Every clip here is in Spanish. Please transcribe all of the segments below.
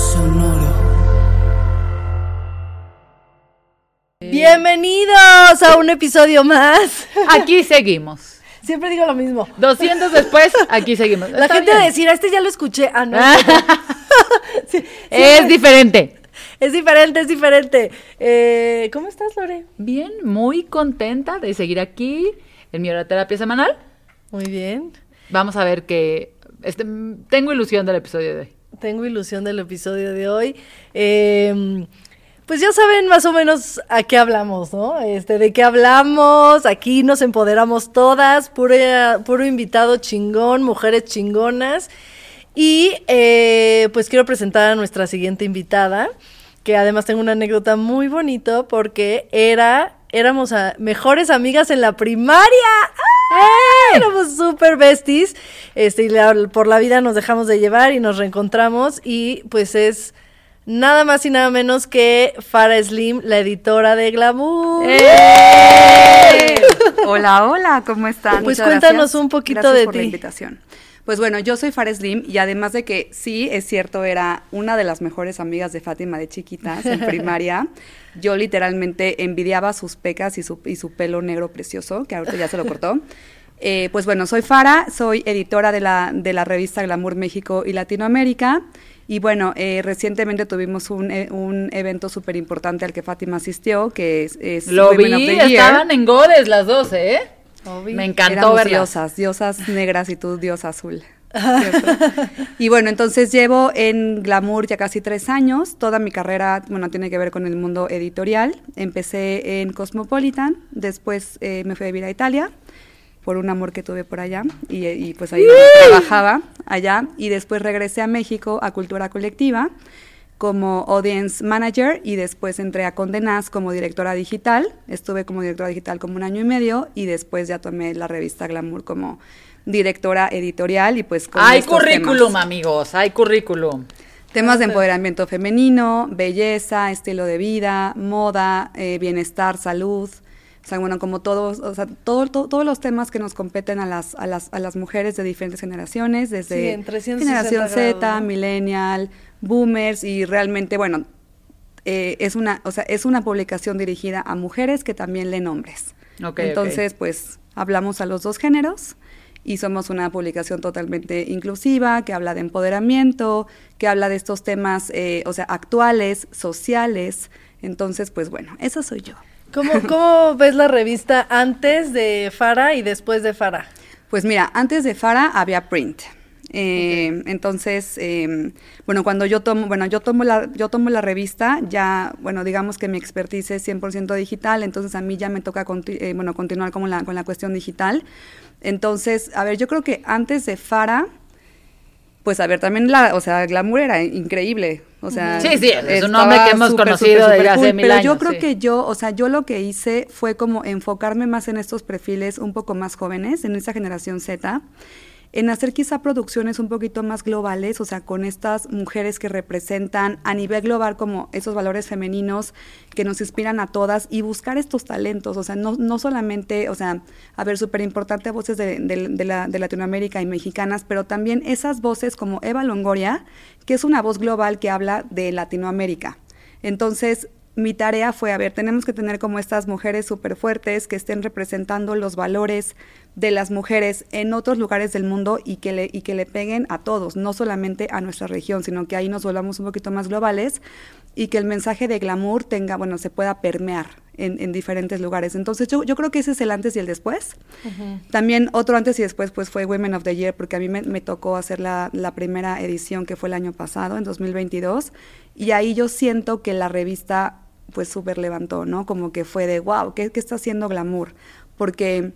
Sonoro. Bienvenidos a un episodio más. Aquí seguimos. Siempre digo lo mismo. 200 después, aquí seguimos. La Está gente bien. va a decir, a este ya lo escuché. Ah, no. Sí, Es diferente. es diferente, es diferente. Eh, ¿Cómo estás, Lore? Bien, muy contenta de seguir aquí en mi hora de terapia semanal. Muy bien. Vamos a ver que este, tengo ilusión del episodio de hoy. Tengo ilusión del episodio de hoy. Eh, pues ya saben más o menos a qué hablamos, ¿no? Este, de qué hablamos. Aquí nos empoderamos todas. Puro, puro invitado chingón, mujeres chingonas. Y eh, pues quiero presentar a nuestra siguiente invitada, que además tengo una anécdota muy bonito porque era, éramos mejores amigas en la primaria. ¡Ah! Éramos súper besties. Este, y la- por la vida nos dejamos de llevar y nos reencontramos. Y pues es nada más y nada menos que Farah Slim, la editora de Glamour. ¡Eh! Hola, hola, ¿cómo están? Pues Muchas cuéntanos gracias. un poquito Gracias de por la invitación. Pues bueno, yo soy Fares Slim y además de que sí, es cierto, era una de las mejores amigas de Fátima de chiquitas en primaria. Yo literalmente envidiaba sus pecas y su, y su pelo negro precioso, que ahorita ya se lo cortó. Eh, pues bueno, soy Fara, soy editora de la, de la revista Glamour México y Latinoamérica. Y bueno, eh, recientemente tuvimos un, eh, un evento súper importante al que Fátima asistió, que es, es Lo Women vi, of the Year. estaban en goles las dos, ¿eh? Obvio. Me encantó verlas. diosas, diosas negras y tú diosa azul. y bueno, entonces llevo en Glamour ya casi tres años. Toda mi carrera, bueno, tiene que ver con el mundo editorial. Empecé en Cosmopolitan, después eh, me fui a vivir a Italia por un amor que tuve por allá y, y, pues ahí trabajaba allá y después regresé a México a Cultura Colectiva como audience manager y después entré a Condenas como directora digital. Estuve como directora digital como un año y medio y después ya tomé la revista Glamour como directora editorial y pues con Hay currículum, temas. amigos, hay currículum. Temas de empoderamiento femenino, belleza, estilo de vida, moda, eh, bienestar, salud. O sea, bueno, como todos, o sea, todo, todo- todos los temas que nos competen a las, a las, a las mujeres de diferentes generaciones, Sí, desde en 360 generación Z, millennial, boomers, y realmente, bueno, eh, es una, o sea, es una publicación dirigida a mujeres que también leen hombres. Ok, Entonces, pues, hablamos a los dos géneros y somos una publicación totalmente inclusiva, que habla de empoderamiento, que habla de estos temas, eh, o sea, actuales, sociales. Entonces, pues bueno, esa soy yo. ¿Cómo, ¿Cómo ves la revista antes de Farah y después de Farah? Pues mira, antes de Fara había print. Eh, Entonces, eh, bueno, cuando yo tomo, bueno, yo tomo la, yo tomo la revista, ya, bueno, digamos que mi expertise es 100% digital, entonces a mí ya me toca, conti- eh, bueno, continuar con la, con la cuestión digital. Entonces, a ver, yo creo que antes de Fara, pues a ver, también la, o sea, Glamour era increíble, o sea, Sí, sí, es un nombre que hemos conocido desde súper hace cool, mil pero yo años, creo sí. que yo, o sea, yo lo que hice fue como enfocarme más en estos perfiles un poco más jóvenes, en esa generación Z, en hacer quizá producciones un poquito más globales, o sea, con estas mujeres que representan a nivel global como esos valores femeninos que nos inspiran a todas y buscar estos talentos, o sea, no, no solamente, o sea, a ver, súper importante voces de, de- de la- de Latinoamérica y mexicanas, pero también esas voces como Eva Longoria, que es una voz global que habla de Latinoamérica. Entonces, mi tarea fue, a ver, tenemos que tener como estas mujeres súper fuertes que estén representando los valores de las mujeres en otros lugares del mundo y que, le, y que le peguen a todos, no solamente a nuestra región, sino que ahí nos volvamos un poquito más globales y que el mensaje de glamour tenga, bueno, se pueda permear en, en diferentes lugares. Entonces yo, yo creo que ese es el antes y el después. También otro antes y después pues fue Women of the Year, porque a mí me, me tocó hacer la, la primera edición que fue el año pasado, en 2022, y ahí yo siento que la revista pues súper levantó, ¿no? Como que fue de, wow, ¿qué, qué está haciendo Glamour? Porque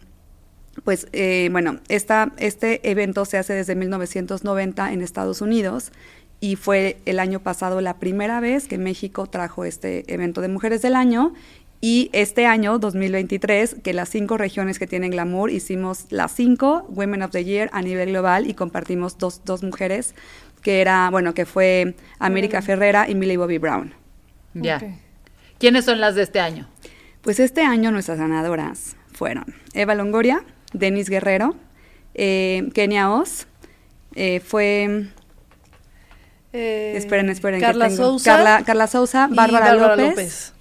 pues eh, bueno, esta, este evento se hace desde 1990 en Estados Unidos y fue el año pasado la primera vez que México trajo este evento de Mujeres del Año y este año, 2023, que las cinco regiones que tienen glamour, hicimos las cinco Women of the Year a nivel global y compartimos dos, dos mujeres, que era, bueno, que fue América Ferrera y Millie Bobby Brown. Ya. ¿Quiénes son las de este año? Pues este año nuestras ganadoras fueron Eva Longoria, Denis Guerrero, eh, Kenia Oz, eh, fue, Eh, esperen, esperen, que Carla tengo- Sousa. Carla, Carla Sousa, y Bárbara, López,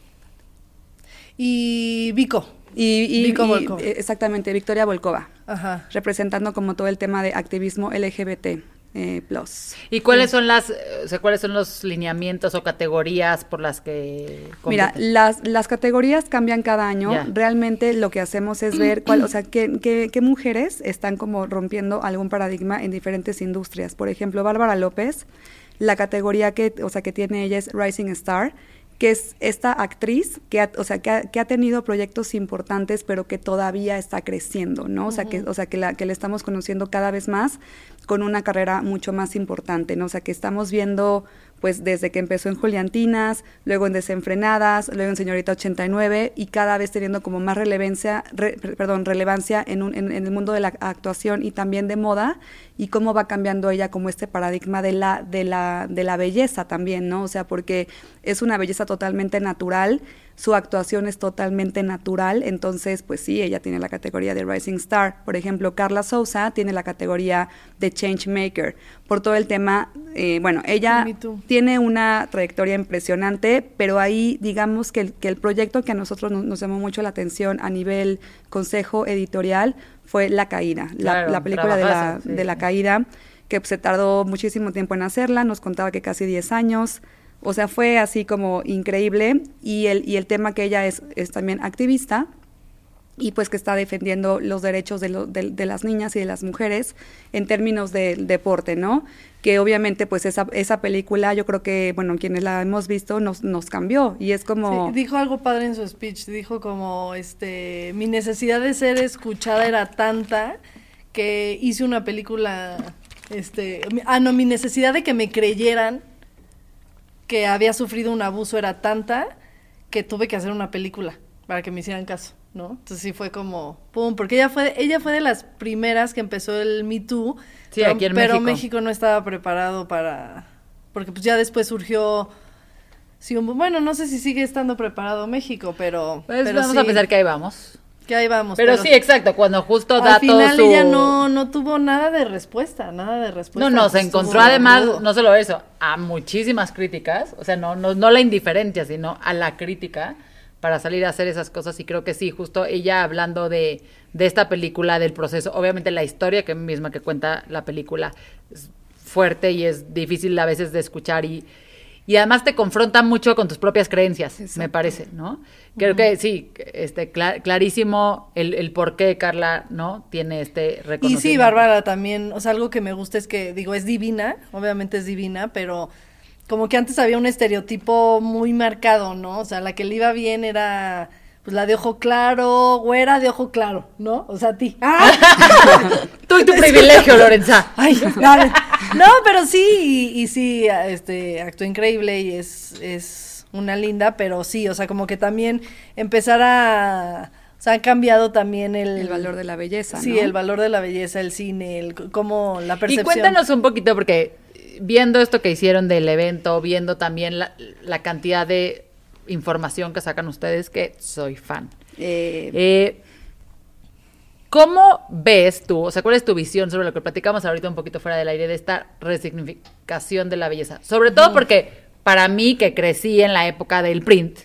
Y Vico. y, y- Vico Volkova. eh, exactamente, Victoria Volkova, Ajá. representando como todo el tema de activismo LGBT+. eh, plus. ¿Y cuáles son las, o sea, cuáles son los lineamientos o categorías por las que Mira, las, las categorías cambian cada año. Realmente lo que hacemos es ver cuál, o sea, qué, qué- qué mujeres están como rompiendo algún paradigma en diferentes industrias. Por ejemplo, Bárbara López, la categoría que, o sea, que tiene ella es Rising Star, que es esta actriz que ha, o sea, que ha, que ha tenido proyectos importantes, pero que todavía está creciendo, ¿no? O sea, que, o sea, que la, que le estamos conociendo cada vez más con una carrera mucho más importante, ¿no? O sea, que estamos viendo pues desde que empezó en Juliantinas, luego en Desenfrenadas, luego en Señorita 89 y cada vez teniendo como más relevancia, re- per- perdón, relevancia en, un- en- en el mundo de la actuación y también de moda y cómo va cambiando ella como este paradigma de la, de la, de la belleza también, ¿no? O sea, porque es una belleza totalmente natural, su actuación es totalmente natural, entonces pues sí, ella tiene la categoría de Rising Star. Por ejemplo, Carla Sousa tiene la categoría de Change Maker por todo el tema, eh, bueno, ella tiene una trayectoria impresionante, pero ahí digamos que el, que el proyecto que a nosotros nos, nos llamó mucho la atención a nivel consejo editorial fue La Caída, la, Claro, la película de la, sí. de la Caída, que pues, se tardó muchísimo tiempo en hacerla, nos contaba que casi 10 años, o sea, fue así como increíble, y el, y el tema que ella es, es también activista, y pues que está defendiendo los derechos de, lo- de- las niñas y de las mujeres en términos del deporte, ¿no? Que obviamente pues esa, esa película yo creo que, bueno, quienes la hemos visto nos, nos cambió y es como... Dijo algo padre en su speech, dijo como, este, mi necesidad de ser escuchada era tanta que hice una película, este, ah, no, mi necesidad de que me creyeran que había sufrido un abuso era tanta que tuve que hacer una película para que me hicieran caso, ¿no? Entonces sí fue como, pum, porque ella fue, ella fue de las primeras que empezó el Me Too, Sí, pero, aquí en pero México. México no estaba preparado para, porque pues ya después surgió Sí, bueno, no sé si sigue estando preparado México, pero, Pues pero vamos sí, a pensar que ahí vamos. que ahí vamos. Pero, sí, exacto, cuando justo da al final todo su... ella no, no tuvo nada de respuesta, nada de respuesta. No, no, se Estuvo encontró además, rudo. no solo eso, a muchísimas críticas, o sea, no, no, no la indiferencia, sino a la crítica para salir a hacer esas cosas y creo que sí, justo ella hablando de, de esta película, del proceso, obviamente la historia que misma que cuenta la película es fuerte y es difícil a veces de escuchar y, y además te confronta mucho con tus propias creencias, me parece, ¿no? Creo que sí, este, cla- clarísimo el, el por qué Carla, ¿no? Tiene este Y reconocimiento. sí, Bárbara también, o sea, algo que me gusta es que, digo, es divina, obviamente es divina, pero como que antes había un estereotipo muy marcado, ¿no? O sea, la que le iba bien era, pues, la de ojo claro, güera de ojo claro, ¿no? O sea, a ti. ¡Ah! Tú y tu privilegio, Lorenza. Ay, dale. No, pero sí, y, y sí, este, actuó increíble y es, es una linda, pero sí, o sea, como que también empezar a, o sea, ha cambiado también el... el valor de la belleza, Sí, ¿no? el valor de la belleza, el cine, el, c- cómo la Y percepción. cuéntanos un poquito, porque viendo esto que hicieron del evento, viendo también la, la cantidad de información que sacan ustedes, que soy fan. Eh, Eh, ¿Cómo ves tú, o sea, cuál es tu visión sobre lo que platicamos ahorita un poquito fuera del aire de esta resignificación de la belleza? Sobre todo porque para mí, que crecí en la época del print,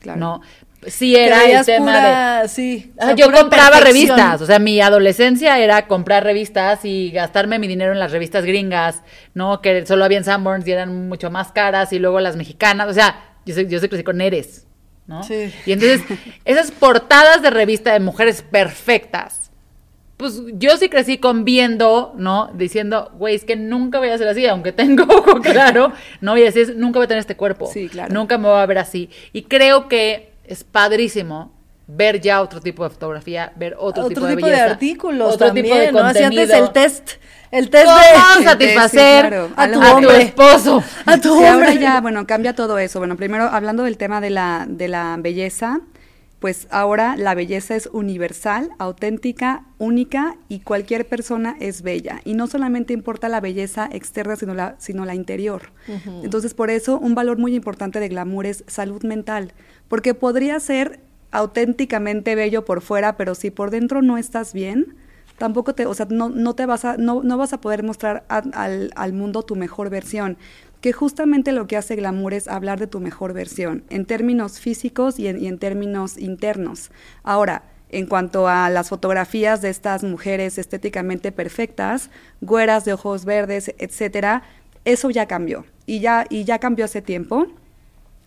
Claro. ¿no? Sí era el tema de... pura- sí, o Ah, sea, yo compraba perfección. revistas, o sea, mi adolescencia era comprar revistas y gastarme mi dinero en las revistas gringas, ¿no? Que solo había en Sanborns y eran mucho más caras y luego las mexicanas, o sea, yo sé, yo crecí con Eres, ¿no? Sí. Y entonces, esas portadas de revista de mujeres perfectas, pues yo sí crecí con viendo, ¿no? Diciendo, güey, es que nunca voy a ser así, aunque tengo ojo claro, no voy a decir, nunca voy a tener este cuerpo. Sí, claro. Nunca me voy a ver así. Y creo que es padrísimo ver ya otro tipo de fotografía, ver otro, Otro tipo de tipo de belleza, artículos otro también, tipo de ¿no? Así antes contenido. el test, el test ¿Cómo de... satisfacer Sí, claro. a tu a tu hombre. esposo? A tu Sí, ahora hombre. ya, bueno, cambia todo eso. Bueno, primero hablando del tema de la, de la belleza, pues ahora la belleza es universal, auténtica, única y cualquier persona es bella. Y no solamente importa la belleza externa, sino la, sino la interior. Entonces, por eso un valor muy importante de glamour es salud mental, porque podría ser auténticamente bello por fuera, pero si por dentro no estás bien, tampoco te, o sea, no, no te vas a, no, no vas a poder mostrar a- al, al mundo tu mejor versión. Que justamente lo que hace Glamour es hablar de tu mejor versión, en términos físicos y en, y en términos internos. Ahora, en cuanto a las fotografías de estas mujeres estéticamente perfectas, güeras de ojos verdes, etcétera, eso ya cambió. Y ya, y ya cambió hace tiempo.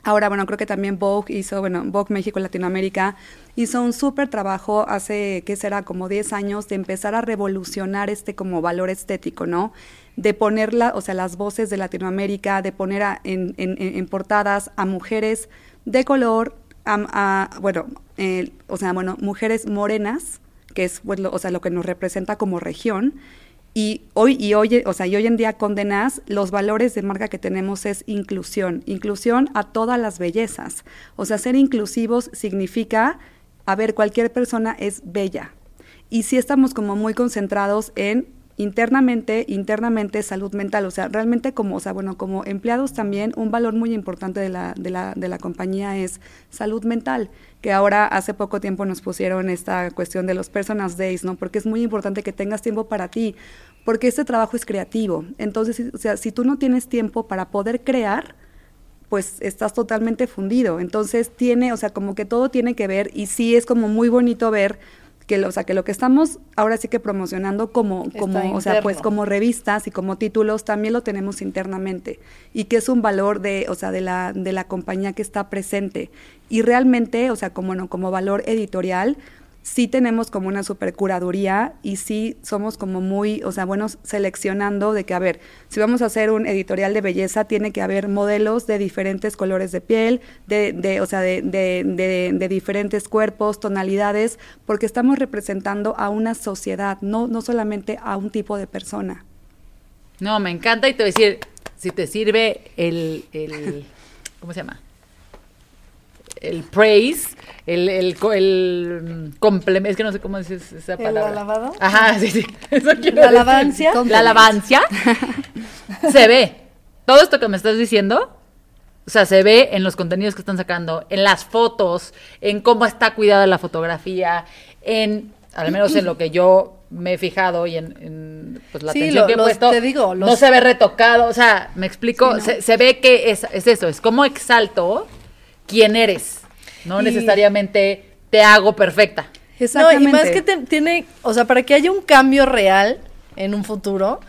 Ahora, bueno, creo que también Vogue hizo, bueno, Vogue México Latinoamérica hizo un súper trabajo hace, ¿qué será? Como 10 años de empezar a revolucionar este como valor estético, ¿no? De ponerla, o sea, las voces de Latinoamérica, de poner en, en- en- portadas a mujeres de color, a, bueno, eh, o sea, bueno, mujeres morenas, que es, pues, lo- o sea, lo que nos representa como región, y hoy, y hoy, o sea, y hoy en día con Denaz, los valores de marca que tenemos es inclusión, inclusión a todas las bellezas. O sea, ser inclusivos significa, a ver, cualquier persona es bella. Y sí estamos como muy concentrados en internamente, internamente salud mental. O sea, realmente como, o sea, bueno, como empleados también, un valor muy importante de la, de la, de la compañía es salud mental, que ahora hace poco tiempo nos pusieron esta cuestión de los personas days, ¿no? Porque es muy importante que tengas tiempo para ti, porque este trabajo es creativo. Entonces, o sea, si tú no tienes tiempo para poder crear, pues estás totalmente fundido. Entonces tiene, o sea, como que todo tiene que ver y sí es como muy bonito ver que, lo- o sea, que lo que estamos ahora sí que promocionando como, Está como, o sea, pues como revistas y como títulos también lo tenemos internamente. Y que es un valor de, o sea, de la, de la compañía que está presente. Y realmente, o sea, como no, como valor editorial sí tenemos como una supercuraduría y sí somos como muy, o sea, buenos seleccionando de que, a ver, si vamos a hacer un editorial de belleza, tiene que haber modelos de diferentes colores de piel, de, de o sea, de, diferentes cuerpos, tonalidades, porque estamos representando a una sociedad, no, no solamente a un tipo de persona. No, me encanta y te voy a decir, si te sirve el ¿cómo se llama? El praise, el, el, el complemento, es que no sé cómo dices esa ¿El palabra. alabado? Ajá, sí, sí. Eso quiero ¿La decir. alabancia? La alabancia se ve. Todo esto que me estás diciendo, o sea, se ve en los contenidos que están sacando, en las fotos, en cómo está cuidada la fotografía, en, al menos en lo que yo me he fijado y en, en, pues, la Sí, atención lo- que he los- puesto, te digo, no los- se ve retocado, o sea, me explico, Sí, ¿no? se, se ve que es, es eso, es como exalto quién eres, no Y- necesariamente te hago perfecta. No, y más que te- tiene, o sea, para que haya un cambio real en un futuro,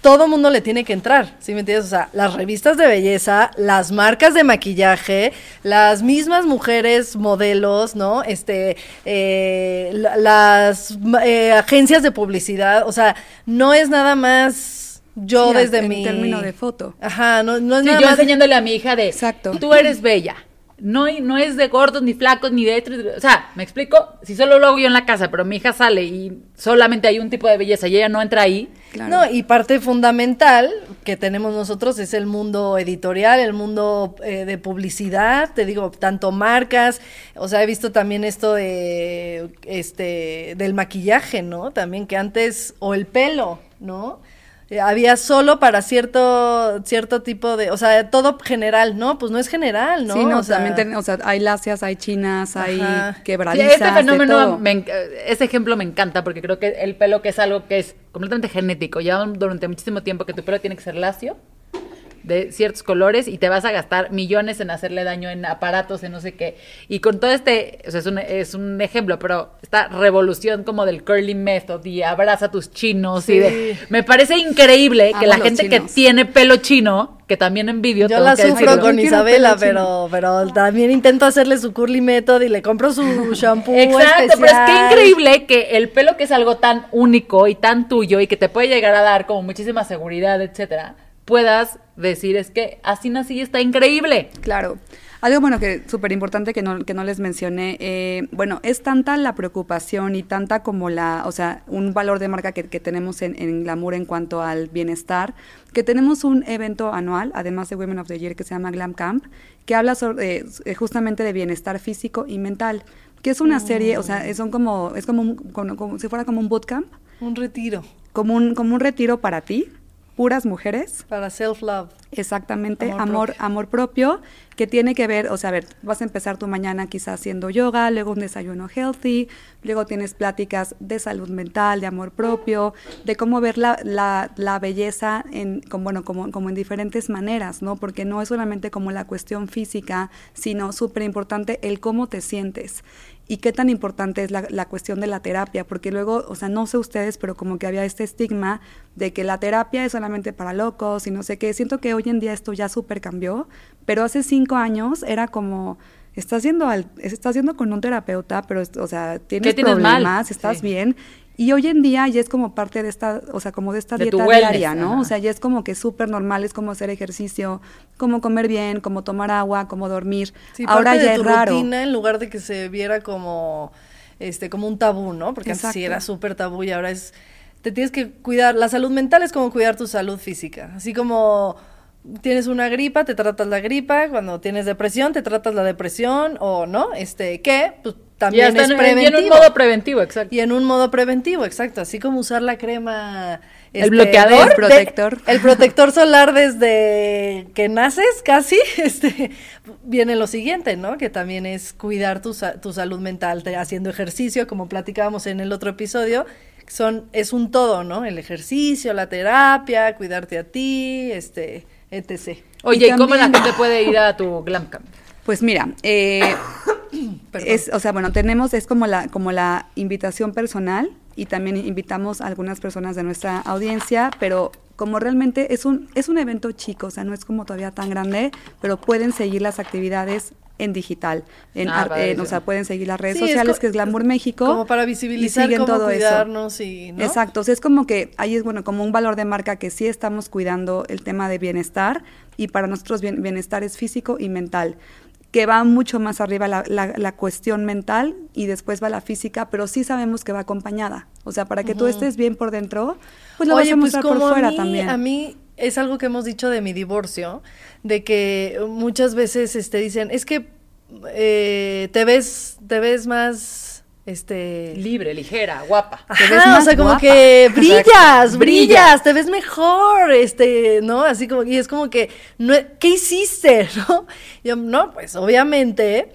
todo mundo le tiene que entrar, ¿sí me entiendes? O sea, las revistas de belleza, las marcas de maquillaje, las mismas mujeres modelos, ¿no? Este, eh, la- las eh, agencias de publicidad, o sea, no es nada más yo Sí, desde en mi... término de foto. Ajá, no, no es Sí, nada yo más... enseñándole a mi hija de, Exacto. tú eres bella. No, no es de gordos, ni flacos, ni de O sea, ¿me explico? Si solo lo hago yo en la casa, pero mi hija sale y solamente hay un tipo de belleza y ella no entra ahí. No, y parte fundamental que tenemos nosotros es el mundo editorial, el mundo eh, de publicidad, te digo, tanto marcas, o sea, he visto también esto de, este, del maquillaje, ¿no? También que antes, o el pelo, ¿no? Había solo para cierto, cierto tipo de, o sea, todo general, ¿no? Pues no es general, ¿no? Sí, no, o sea, también ten- o sea, hay lacias, hay chinas, hay Ajá. Sí, quebradizas, este fenómeno, me ese ejemplo me encanta porque creo que el pelo que es algo que es completamente genético, lleva durante muchísimo tiempo que tu pelo tiene que ser lacio, de ciertos colores y te vas a gastar millones en hacerle daño en aparatos, en no sé qué. Y con todo este, o sea, es un, es un ejemplo, pero esta revolución como del curly method y abraza a tus chinos y de... Me parece increíble que Amo la gente chinos. que tiene pelo chino, que también envidio, Yo la que sufro decirlo. con Isabela, pero, pero también intento hacerle su curly method y le compro su shampoo Exacto, pero es que increíble que el pelo que es algo tan único y tan tuyo y que te puede llegar a dar como muchísima seguridad, etcétera, puedas decir es que así nací y está increíble. Claro. Algo bueno que súper importante que no, que no les mencioné, eh, bueno, es tanta la preocupación y tanta como la, o sea, un valor de marca que, que tenemos en, en Glamour en cuanto al bienestar, que tenemos un evento anual, además de Women of the Year, que se llama Glam Camp, que habla sobre, eh, justamente de bienestar físico y mental, que es una serie, o sea, son como, es como, un- como, como si fuera como un bootcamp, Un retiro como un, como un retiro para ti, puras mujeres, para self-love. Exactamente, Amor amor, propio. amor propio, que tiene que ver, o sea, a ver, vas a empezar tu mañana quizás haciendo yoga, luego un desayuno healthy, luego tienes pláticas de salud mental, de amor propio, de cómo ver la, la, la belleza en, como, bueno, como, como en diferentes maneras, ¿no? Porque no es solamente como la cuestión física, sino súper importante el cómo te sientes. Y qué tan importante es la, la cuestión de la terapia, porque luego, o sea, no sé ustedes, pero como que había este estigma de que la terapia es solamente para locos y no sé qué. Siento que hoy en día esto ya súper cambió, pero hace cinco años era como, estás yendo, al, estás yendo con un terapeuta, pero, o sea, tienes, tienes mal? problemas, estás Sí. bien. Y hoy en día ya es como parte de esta, o sea, como de esta De dieta wellness, diaria, ¿no? ajá. O sea, ya es como que súper normal, es como hacer ejercicio, como comer bien, como tomar agua, como dormir. Sí, Ahora parte ya de es raro. rutina en lugar de que se viera como este como un tabú, ¿no? Porque antes sí Exacto. era súper tabú y ahora es te tienes que cuidar, la salud mental es como cuidar tu salud física, así como tienes una gripa, te tratas la gripa, cuando tienes depresión, te tratas la depresión o no, este, ¿qué? Pues también ya está es en, preventivo. en un modo preventivo, exacto. Y en un modo preventivo, exacto. Así como usar la crema. El bloqueador. de- El protector. el protector solar desde que naces, casi. Este, viene lo siguiente, ¿no? Que también es cuidar tu, sa- tu salud mental, te- haciendo ejercicio, como platicábamos en el otro episodio. Son, es un todo, ¿no? El ejercicio, la terapia, cuidarte a ti, este, etc. Oye, Y ¿y cómo la gente puede ir a tu glam camp? Pues mira, eh, es, o sea, bueno, tenemos, es como la, como la invitación personal y también invitamos a algunas personas de nuestra audiencia, pero como realmente es un, es un evento chico, o sea, no es como todavía tan grande, pero pueden seguir las actividades en digital, en, Ah, en- o sea, pueden seguir las redes Sí, es sociales, co- que es Glamour México. Como para y visibilizar siguen cómo todo eso. cuidarnos y, ¿no? Exacto, o sea, es como que ahí es bueno, como un valor de marca que sí estamos cuidando el tema de bienestar y para nosotros bien- bienestar es físico y mental, que va mucho más arriba la, la- la cuestión mental y después va la física, pero sí sabemos que va acompañada. O sea, para que tú estés bien por dentro, pues lo vas a mostrar por a fuera mí, también. A mí es algo que hemos dicho de mi divorcio, de que muchas veces este, dicen, es que eh, te ves, te ves más, este... Libre, ligera, guapa. Te ves Ajá, o más sea, como guapa. que brillas, Exacto. brillas, te ves mejor, este, ¿no? Así como, y es como que, no, ¿qué hiciste, no? Yo, no, pues obviamente,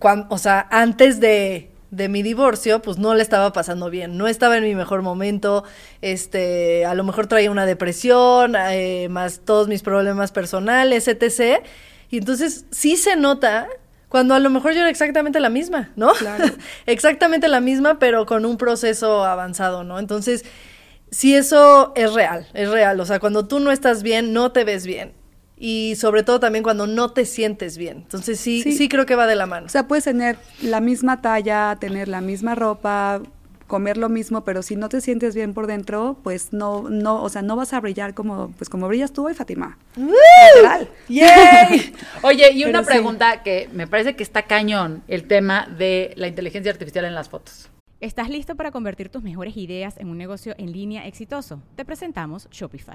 cuan- o sea, antes de, de mi divorcio, pues no le estaba pasando bien, no estaba en mi mejor momento, este, a lo mejor traía una depresión, eh, más todos mis problemas personales, etc. Y entonces sí se nota cuando a lo mejor yo era exactamente la misma, ¿no? Claro. exactamente la misma, pero con un proceso avanzado, ¿no? Entonces, sí eso es real, es real. O sea, cuando tú no estás bien, no te ves bien. Y sobre todo también cuando no te sientes bien. Entonces, sí, sí, Sí. creo que va de la mano. O sea, puedes tener la misma talla, tener la misma ropa, comer lo mismo, pero si no te sientes bien por dentro, pues no, no, o sea, no vas a brillar como, pues como brillas tú hoy, Fátima. Literal. ¡Yay! Oye, y una Pero sí. pregunta que me parece que está cañón, el tema de la inteligencia artificial en las fotos. ¿Estás listo para convertir tus mejores ideas en un negocio en línea exitoso? Te presentamos Shopify.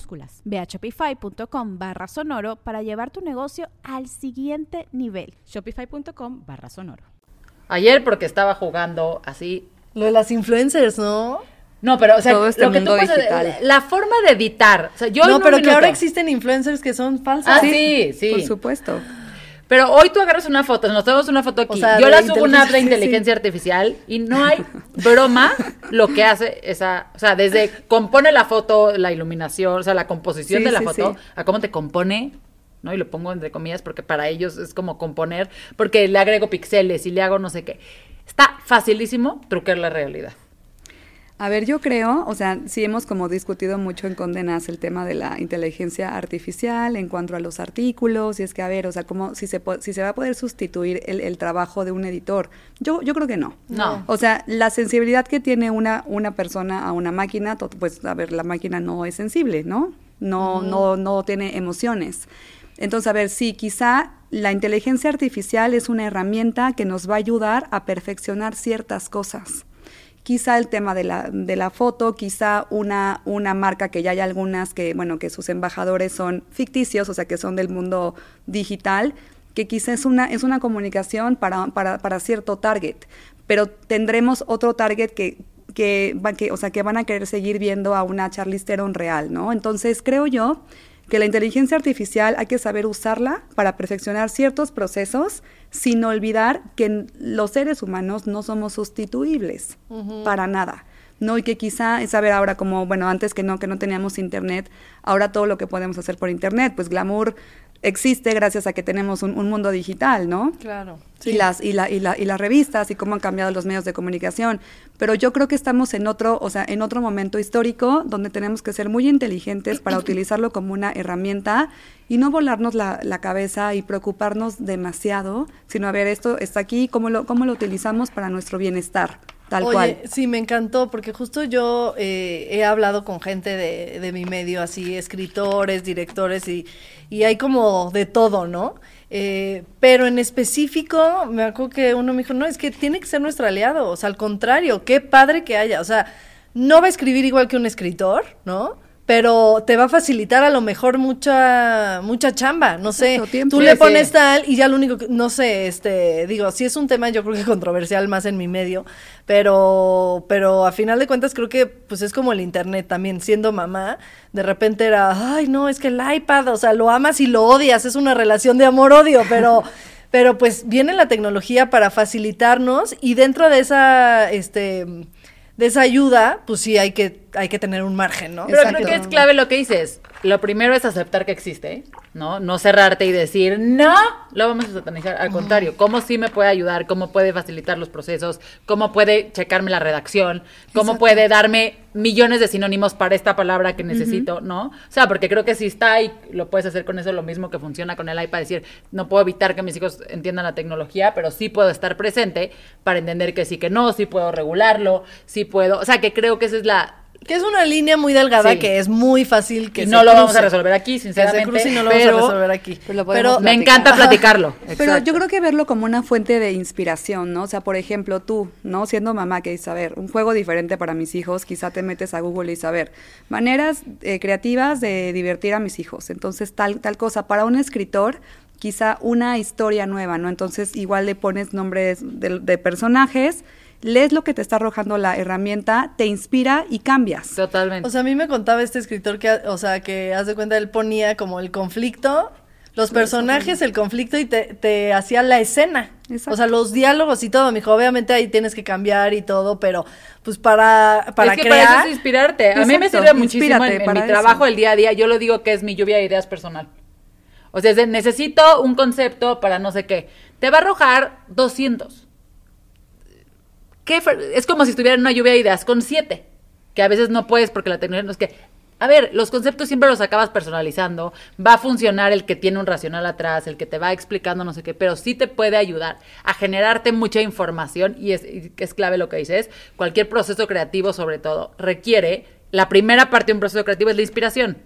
Ve a shopify.com barra sonoro para llevar tu negocio al siguiente nivel. Shopify.com barra sonoro. Ayer porque estaba jugando así, Lo de las influencers, ¿no? No, pero, o sea, Todo este lo que tú mundo digital. la forma de editar. O sea, yo en no, pero que ahora existen influencers que son falsas. Ah, sí, sí. Por supuesto. Pero hoy tú agarras una foto, nos tomamos una foto aquí. O sea, yo la subo una app de inteligencia, artificial y no hay broma lo que hace esa, o sea, desde compone la foto, la iluminación, o sea, la composición Sí, de la sí, foto, a cómo te compone, ¿no? Y lo pongo entre comillas porque para ellos es como componer, porque le agrego píxeles y le hago no sé qué. Está facilísimo truquear la realidad. A ver, yo creo, o sea, sí hemos como discutido mucho en condenas el tema de la inteligencia artificial en cuanto a los artículos, y es que, a ver, o sea, como si se, si se va a poder sustituir el, el trabajo de un editor. Yo, yo creo que no. No. O sea, la sensibilidad que tiene una, una persona a una máquina, pues, a ver, la máquina no es sensible, ¿no? No, no, no tiene emociones. Entonces, a ver, sí, quizá la inteligencia artificial es una herramienta que nos va a ayudar a perfeccionar ciertas cosas quizá el tema de la, de la foto, quizá una, una marca que ya hay algunas que, bueno, que sus embajadores son ficticios, o sea, que son del mundo digital, que quizá es una, es una comunicación para, para, para cierto target, pero tendremos otro target que, que, que, o sea, que van a querer seguir viendo a una Charlize Theron real, ¿no? Entonces, creo yo que la inteligencia artificial hay que saber usarla para perfeccionar ciertos procesos sin olvidar que los seres humanos no somos sustituibles para nada. No, y que quizá es saber ahora como, bueno, antes que no, que no teníamos internet, ahora todo lo que podemos hacer por internet, pues glamour existe gracias a que tenemos un, un mundo digital, ¿no? Claro. y las y, la, y, la- y las revistas y cómo han cambiado los medios de comunicación pero yo creo que estamos en otro o sea en otro momento histórico donde tenemos que ser muy inteligentes para utilizarlo como una herramienta y no volarnos la, la cabeza y preocuparnos demasiado sino a ver esto está aquí cómo lo cómo lo utilizamos para nuestro bienestar tal Oye, cual sí, me encantó, porque justo yo eh, he hablado con gente de, de mi medio, así, escritores, directores, y, y hay como de todo, ¿no? Eh, pero en específico, me acuerdo que uno me dijo, no, es que tiene que ser nuestro aliado, o sea, al contrario, qué padre que haya, o sea, no va a escribir igual que un escritor, ¿no? Pero te va a facilitar a lo mejor mucha mucha chamba, no sé. Tiempo. Tú le sí. pones tal y ya lo único que, no sé, este, digo, sí es un tema yo creo que controversial más en mi medio, pero, pero a final de cuentas creo que pues es como el internet también, siendo mamá, de repente era, ay no, es que el iPad, o sea, lo amas y lo odias, es una relación de amor-odio, pero, pero pues viene la tecnología para facilitarnos y dentro de esa, este, de esa ayuda, pues sí hay que, hay que tener un margen, ¿no? Pero Exacto. creo que es clave lo que dices. Lo primero es aceptar que existe, ¿no? No cerrarte y decir, no, lo vamos a satanizar. Al contrario, cómo sí me puede ayudar, cómo puede facilitar los procesos, cómo puede checarme la redacción, cómo puede darme millones de sinónimos para esta palabra que necesito, ¿no? O sea, porque creo que si está ahí, lo puedes hacer con eso lo mismo que funciona con el iPad, decir, no puedo evitar que mis hijos entiendan la tecnología, pero sí puedo estar presente para entender que sí, que no, sí puedo regularlo, sí puedo, o sea, que creo que esa es la, Que es una línea muy delgada Sí. que es muy fácil que y se no lo vamos a resolver aquí, Que se sinceramente. y no lo pero vamos a resolver aquí. Pero me encanta platicarlo. Pero yo creo que verlo como una fuente de inspiración, ¿no? O sea, por ejemplo, tú, ¿no? Siendo mamá que dices, a ver, un juego diferente para mis hijos, quizá te metes a Google y dices, a ver, maneras eh, creativas de divertir a mis hijos. Entonces, tal, tal cosa. Para un escritor, quizá una historia nueva, ¿no? Entonces, igual le pones nombres de, de personajes, lees lo que te está arrojando la herramienta, te inspira y cambias. Totalmente. O sea, a mí me contaba este escritor que, o sea, que haz de cuenta, él ponía como el conflicto, los personajes, el conflicto y te, te hacía la escena. Exacto. O sea, los diálogos y todo, mijo. Obviamente ahí tienes que cambiar y todo, pero pues para, para es que crear. para eso es inspirarte. A mí me sirve muchísimo inspírate en, en para mi eso. trabajo del día a día. Yo lo digo que es mi lluvia de ideas personal. O sea, es de, necesito un concepto para no sé qué. Te va a arrojar 200. ¿Qué fre- es como si estuviera en una lluvia de ideas con siete. Que a veces no puedes porque la tecnología no es que... A ver, los conceptos siempre los acabas personalizando. Va a funcionar el que tiene un racional atrás, el que te va explicando no sé qué, pero sí te puede ayudar a generarte mucha información y es, es clave lo que dices. Cualquier proceso creativo, sobre todo, requiere la primera parte de un proceso creativo es la inspiración.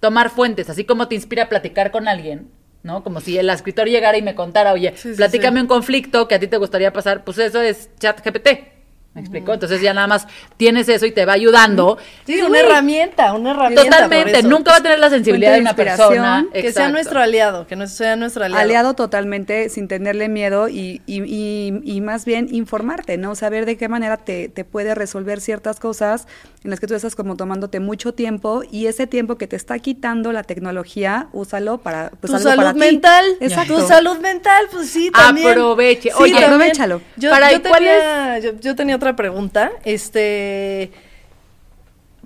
Tomar fuentes, así como te inspira a platicar con alguien, ¿no? Como si el escritor llegara y me contara, oye, Sí, sí, platícame sí. un conflicto que a ti te gustaría pasar, pues eso es chat GPT. ¿Me explico? Entonces ya nada más tienes eso y te va ayudando. Sí, una herramienta, una herramienta. Totalmente, nunca va a tener la sensibilidad de una persona. Que sea nuestro aliado, que no sea nuestro aliado. aliado totalmente sin tenerle miedo y, y, y- y más bien informarte, ¿no? Saber de qué manera te, te puede resolver ciertas cosas en las que tú estás como tomándote mucho tiempo y ese tiempo que te está quitando la tecnología, úsalo para pues, tu algo salud para ti. mental, Exacto. tu salud mental, pues sí, también. Aproveche. Sí, Oye, también. aprovéchalo. Yo, Para- yo ¿cuál tenía, yo, yo tenía otra pregunta. Este,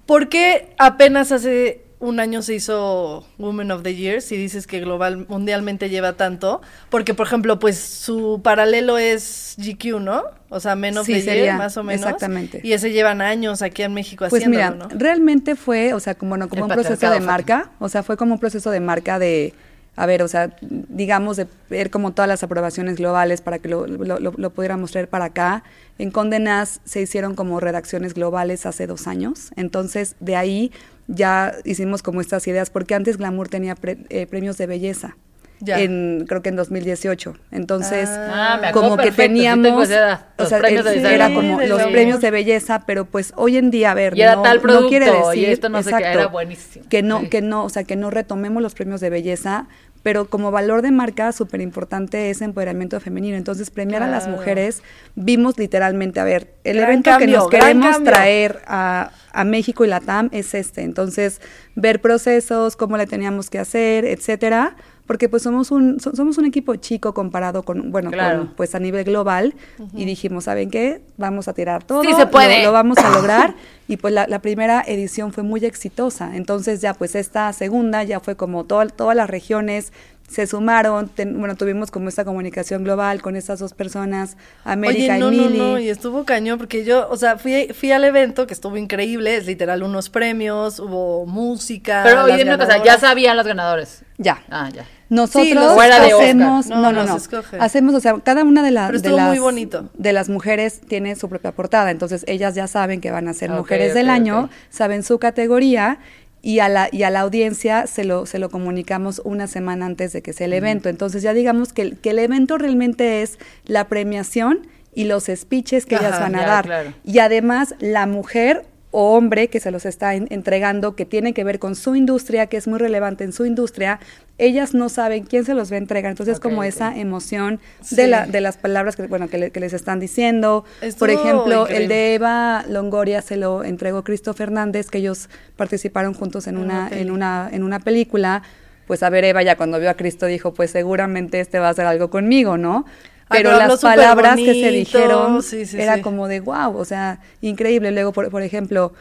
¿por qué apenas hace un año se hizo Woman of the Year? Si dices que global, mundialmente lleva tanto, porque por ejemplo, pues su paralelo es GQ, ¿no? O sea, Men of Sí, the sería, Year, más o menos. exactamente. Y ese llevan años aquí en México Pues mira, haciéndolo, ¿no? realmente fue, o sea, como, no, como El un proceso de marca, o sea, fue como un proceso de marca de, a ver, o sea, digamos, de ver como todas las aprobaciones globales para que lo, lo, lo- lo pudiéramos traer para acá. En Condenas se hicieron como redacciones globales hace dos años, entonces de ahí ya hicimos como estas ideas, porque antes Glamour tenía pre- eh, premios de belleza. Ya. En, creo que en 2018. Entonces, Ah, me acuerdo como que perfecto, sí teníamos, esa edad, o sea, premios de era Sí, como los premios de belleza, pero pues hoy en día, a ver, Y era no, tal no quiere producto, y decir, esto no sé qué, exacto, era buenísimo. Que no, Sí. que no, o sea, que no retomemos los premios de belleza, pero como valor de marca súper importante es empoderamiento femenino. Entonces, premiar a las mujeres, vimos literalmente, a ver, el Gran evento que nos queremos cambio. traer a, a México y la TAM es este. Entonces, ver procesos, cómo le teníamos que hacer, etcétera, porque pues somos un so- somos un equipo chico comparado con bueno Claro. con, pues a nivel global y dijimos saben qué vamos a tirar todo Sí se puede. lo, lo vamos a lograr y pues la, la primera edición fue muy exitosa entonces ya pues esta segunda ya fue como toda- todas las regiones se sumaron ten- bueno tuvimos como esta comunicación global con estas dos personas América Oye, no, y no, Mili no, y estuvo cañón porque yo, o sea, fui, fui al evento que estuvo increíble, es literal unos premios, hubo música. Pero oye, una cosa, ya sabían los ganadores. ya Ah, ya. Nosotros Sí, los Fuera de Oscar. hacemos, No, no, no, los no, escoge. hacemos, o sea, cada una de, la- Pero de las muy bonito. de las mujeres tiene su propia portada, entonces ellas ya saben que van a ser Ok, mujeres del año, saben su categoría y a la y a la audiencia se lo se lo comunicamos una semana antes de que sea el evento, entonces ya digamos que el, que el evento realmente es la premiación y los speeches que ellas van a ya, dar claro. y además la mujer o hombre que se los está en- entregando, que tiene que ver con su industria, que es muy relevante en su industria, ellas no saben quién se los va a entregar. Entonces, Ok, como esa emoción Sí. de, la, de las palabras que, bueno, que, le- que les están diciendo. Por ejemplo, el de Eva Longoria se lo entregó Cristo Fernández, que ellos participaron juntos en En una, en una, en una película. Pues a ver, Eva ya cuando vio a Cristo dijo, pues seguramente este va a hacer algo conmigo, ¿no? Ay, Pero las palabras que se dijeron sí, sí, era sí. como de wow, o sea, increíble. Luego, por, por ejemplo,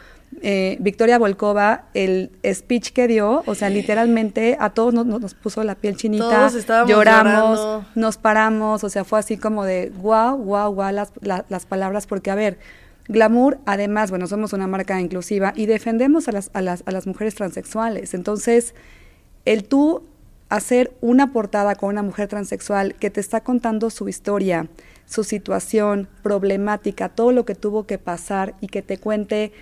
eh, Victoria Volkova, el speech que dio, o sea, literalmente a todos nos, nos- puso la piel chinita, Todos estábamos lloramos, llorando. nos paramos, o sea, fue así como de wow, wow, wow las, la- las palabras, porque a ver, Glamour, además, bueno, somos una marca inclusiva y defendemos a las, a las, a las mujeres transexuales. Entonces, el tú hacer una portada con una mujer transexual que te está contando su historia, su situación problemática, todo lo que tuvo que pasar y que te cuente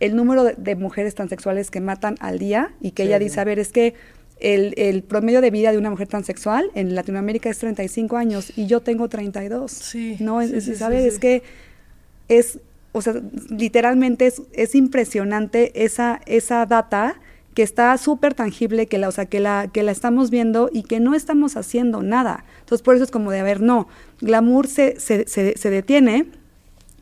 el número de, de mujeres transexuales que matan al día y que Sí, ella sí. dice, a ver, es que el, el promedio de vida de una mujer transexual en Latinoamérica es 35 años y yo tengo 32. Sí, ¿no? Es, sí, es-. Es que es, o sea, literalmente es, es impresionante esa, esa data que está súper tangible, que la, o sea, que la, que la estamos viendo y que no estamos haciendo nada. Entonces, por eso es como de, a ver, no, Glamour se, se, se, se detiene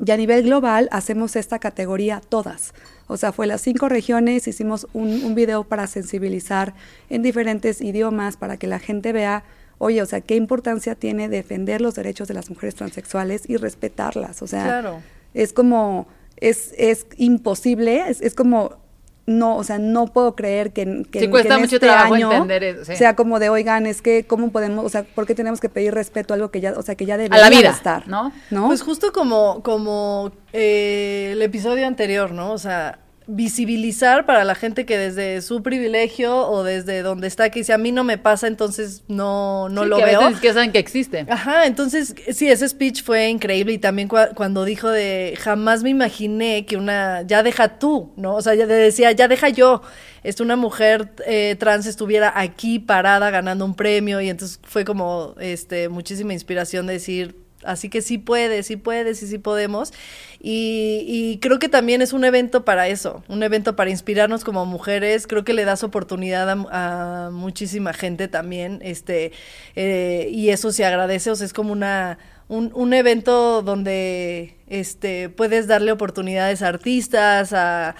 y a nivel global hacemos esta categoría todas. O sea, fue las cinco regiones, hicimos un, un video para sensibilizar en diferentes idiomas, para que la gente vea, oye, o sea, qué importancia tiene defender los derechos de las mujeres transexuales y respetarlas. O sea, Claro. es como, es, es imposible, es, es como, no, o sea, no puedo creer que, en- que, Sí, cuesta que en mucho este año entender eso, sí. sea como de, oigan, es que, ¿cómo podemos, o sea, por qué tenemos que pedir respeto a algo que ya, o sea, que ya A debería la vida, estar? ¿no? ¿No? Pues justo como, como eh, el episodio anterior, ¿no? O sea, visibilizar para la gente que desde su privilegio o desde donde está, que dice, a mí no me pasa, entonces no, no Sí, lo que a veo. veces siquiera saben que existe. Ajá, entonces sí, ese speech fue increíble y también cua- cuando dijo de jamás me imaginé que una, ya deja tú, ¿no? O sea, ya decía, ya deja yo, este, una mujer eh, trans estuviera aquí parada ganando un premio y entonces fue como, este, muchísima inspiración de decir, Así que sí puedes, sí puedes y sí podemos. Y, y, creo que también es un evento para eso, un evento para inspirarnos como mujeres. Creo que le das oportunidad a, muchísima gente también, este, eh, y eso se agradece. O sea, es como una un, un evento donde este puedes darle oportunidades a artistas, a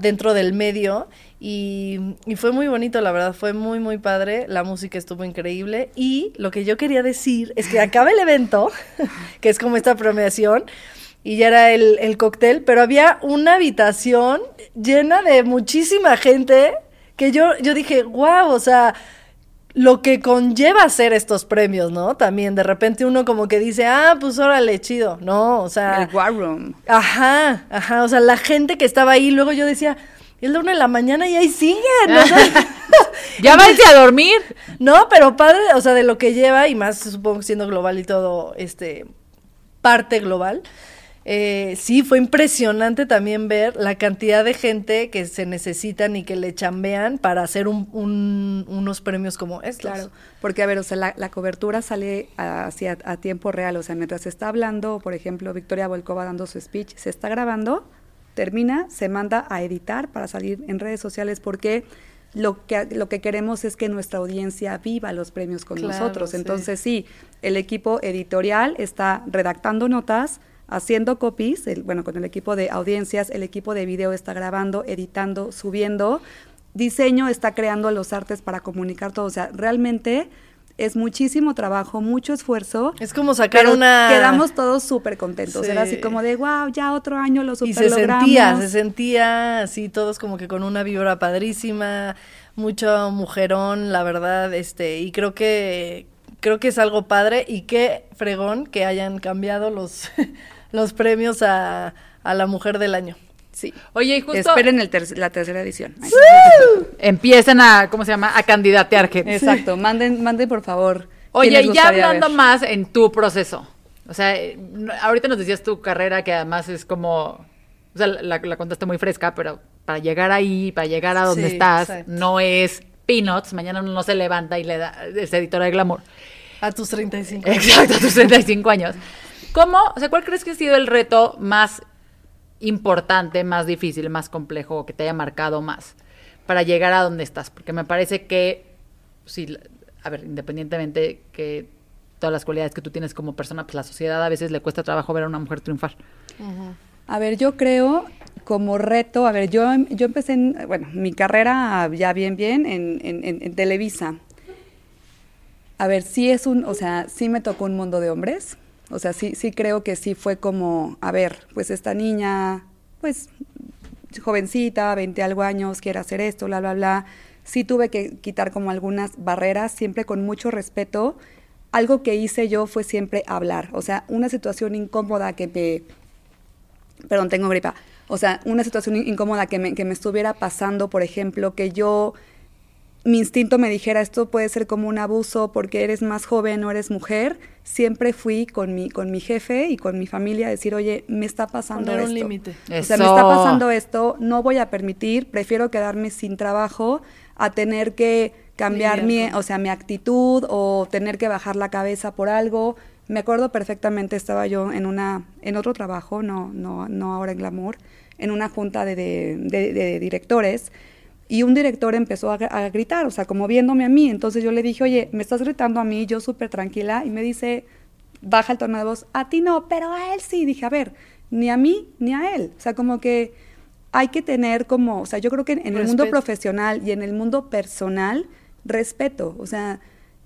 dentro del medio y, y, fue muy bonito, la verdad, fue muy, muy padre. La música estuvo increíble. Y lo que yo quería decir es que acaba el evento, que es como esta premiación, y ya era el, el cóctel, pero había una habitación llena de muchísima gente que yo, yo dije, wow, o sea, lo que conlleva hacer estos premios, ¿no? También de repente uno como que dice, ah, pues órale, chido, ¿no? O sea... El War Room. Ajá, ajá, o sea, la gente que estaba ahí, luego yo decía, es la una de la mañana y ahí siguen. ¿no? ya váyanse a dormir. No, pero padre, o sea, de lo que lleva, y más supongo siendo global y todo, este, parte global. Eh, sí, fue impresionante también ver la cantidad de gente que se necesitan y que le chambean para hacer un, un, unos premios como estos. Claro, porque a ver, o sea, la, la cobertura sale hacia a tiempo real, o sea, mientras se está hablando, por ejemplo, Victoria Volkova dando su speech, se está grabando, termina, se manda a editar para salir en redes sociales porque lo que, lo que queremos es que nuestra audiencia viva los premios con Claro, nosotros. sí. Entonces, sí, el equipo editorial está redactando notas, haciendo copies, el- bueno, con el equipo de audiencias, el equipo de video está grabando, editando, subiendo, diseño está creando los artes para comunicar todo. O sea, realmente es muchísimo trabajo, mucho esfuerzo. Es como sacar Pero una... quedamos todos súper contentos. Sí. Era así como de, wow, ya otro año lo Y super se logramos. sentía, se sentía así todos como que con una vibra padrísima, mucho mujerón, la verdad, este, y creo que creo que es algo padre y qué fregón que hayan cambiado los los premios a, a la mujer del año. Sí. Oye, y justo Esperen el ter- la tercera edición. Ay. empiezan a, ¿cómo se llama? A candidatear gente. Exacto, manden, manden por favor. Oye, y ya hablando ver. más en tu proceso. O sea, eh, ahorita nos decías tu carrera que además es como, o sea, la, la contaste muy fresca, pero para llegar ahí, para llegar a donde Sí, estás, exacto. no es peanuts, mañana uno no se levanta y le da, es editora de glamour. A tus 35. Exacto, a tus 35 años. ¿Cómo, o sea, cuál crees que ha sido el reto más importante, más difícil, más complejo, que te haya marcado más para llegar a donde estás? Porque me parece que, la- a ver, independientemente que todas las cualidades que tú tienes como persona, pues la sociedad a veces le cuesta trabajo ver a una mujer triunfar. A ver, yo creo como reto, a ver, yo, yo empecé, en, bueno, mi carrera ya bien, bien en, en- en- en Televisa. A ver, sí es un, o sea, sí me tocó un mundo de hombres. O sea, sí, sí creo que sí fue como, a ver, pues esta niña, pues jovencita, 20 algo años, quiere hacer esto, bla, bla, bla. Sí tuve que quitar como algunas barreras, siempre con mucho respeto. Algo que hice yo fue siempre hablar. O sea, una situación incómoda que me, perdón, tengo gripa. O sea, una situación in- incómoda que me, que me estuviera pasando, por ejemplo, que yo, mi instinto me dijera, esto puede ser como un abuso porque eres más joven o eres mujer, siempre fui con mi, con mi jefe y con mi familia a decir, oye, me está pasando Poner un esto. límite. O sea, me está pasando esto, no voy a permitir, prefiero quedarme sin trabajo a tener que cambiar Lidiar mi, o sea, mi actitud o tener que bajar la cabeza por algo. Me acuerdo perfectamente, estaba yo en una, en otro trabajo, no, no, no ahora en Glamour, en una junta de, de- de- de directores, y un director empezó a, gr- a gritar, o sea, como viéndome a mí. Entonces yo le dije, oye, me estás gritando a mí, yo súper tranquila, y me dice, baja el tono de voz, a ti no, pero a él sí. Dije, a ver, ni a mí ni a él. O sea, como que hay que tener como, o sea, yo creo que en, en el mundo profesional y en el mundo personal, respeto. O sea,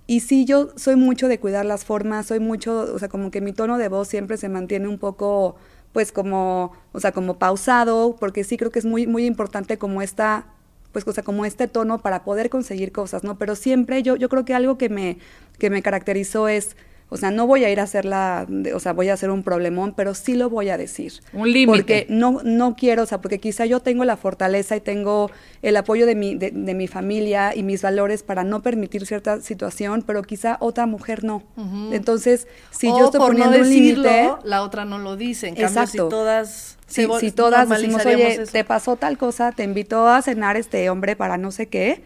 y sí, yo soy mucho de cuidar las formas, soy mucho, o sea, como que mi tono de voz siempre se mantiene un poco, pues como, o sea, como pausado, porque sí creo que es muy, muy importante como esta, pues, o sea, como este tono para poder conseguir cosas, ¿no? Pero siempre yo, yo creo que algo que me, que me caracterizó es, o sea, no voy a ir a hacerla, o sea, voy a hacer un problemón, pero sí lo voy a decir. Un límite. Porque no, no quiero, o sea, porque quizá yo tengo la fortaleza y tengo el apoyo de mi, de, de mi familia y mis valores para no permitir cierta situación, pero quizá otra mujer no. Entonces, si O yo estoy por poniendo no un límite, decirlo, la otra no lo dice. En cambio, si todas... si, se vol- si todas decimos, oye, eso". te pasó tal cosa, te invitó a cenar este hombre para no sé qué,